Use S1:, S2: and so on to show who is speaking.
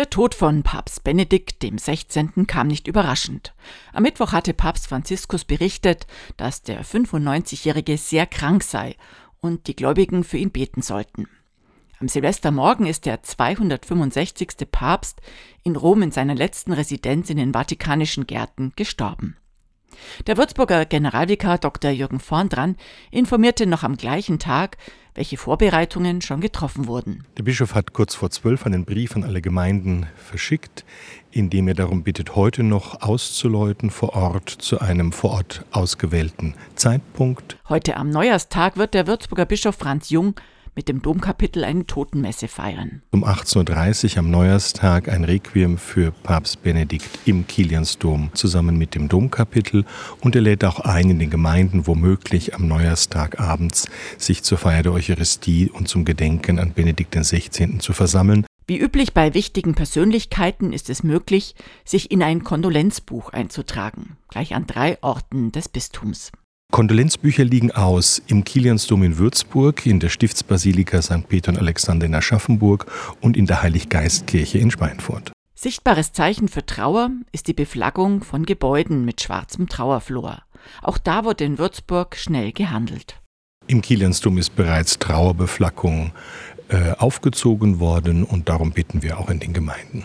S1: Der Tod von Papst Benedikt dem 16. kam nicht überraschend. Am Mittwoch hatte Papst Franziskus berichtet, dass der 95-Jährige sehr krank sei und die Gläubigen für ihn beten sollten. Am Silvestermorgen ist der 265. Papst in Rom in seiner letzten Residenz in den Vatikanischen Gärten gestorben. Der Würzburger Generalvikar Dr. Jürgen Vorndran informierte noch am gleichen Tag, welche Vorbereitungen schon getroffen wurden.
S2: Der Bischof hat kurz vor zwölf einen Brief an alle Gemeinden verschickt, in dem er darum bittet, heute noch auszuläuten vor Ort zu einem vor Ort ausgewählten Zeitpunkt.
S1: Heute am Neujahrstag wird der Würzburger Bischof Franz Jung mit dem Domkapitel eine Totenmesse feiern.
S2: Um 18.30 Uhr am Neujahrstag ein Requiem für Papst Benedikt im Kiliansdom zusammen mit dem Domkapitel und er lädt auch ein, in den Gemeinden womöglich am Neujahrstag abends sich zur Feier der Eucharistie und zum Gedenken an Benedikt XVI. zu versammeln.
S1: Wie üblich bei wichtigen Persönlichkeiten ist es möglich, sich in ein Kondolenzbuch einzutragen, gleich an drei Orten des Bistums.
S2: Kondolenzbücher liegen aus im Kiliansdom in Würzburg, in der Stiftsbasilika St. Peter und Alexander in Aschaffenburg und in der Heiliggeistkirche in Schweinfurt.
S1: Sichtbares Zeichen für Trauer ist die Beflaggung von Gebäuden mit schwarzem Trauerflor. Auch da wurde in Würzburg schnell gehandelt.
S2: Im Kiliansdom ist bereits Trauerbeflaggung äh, aufgezogen worden und darum bitten wir auch in den Gemeinden.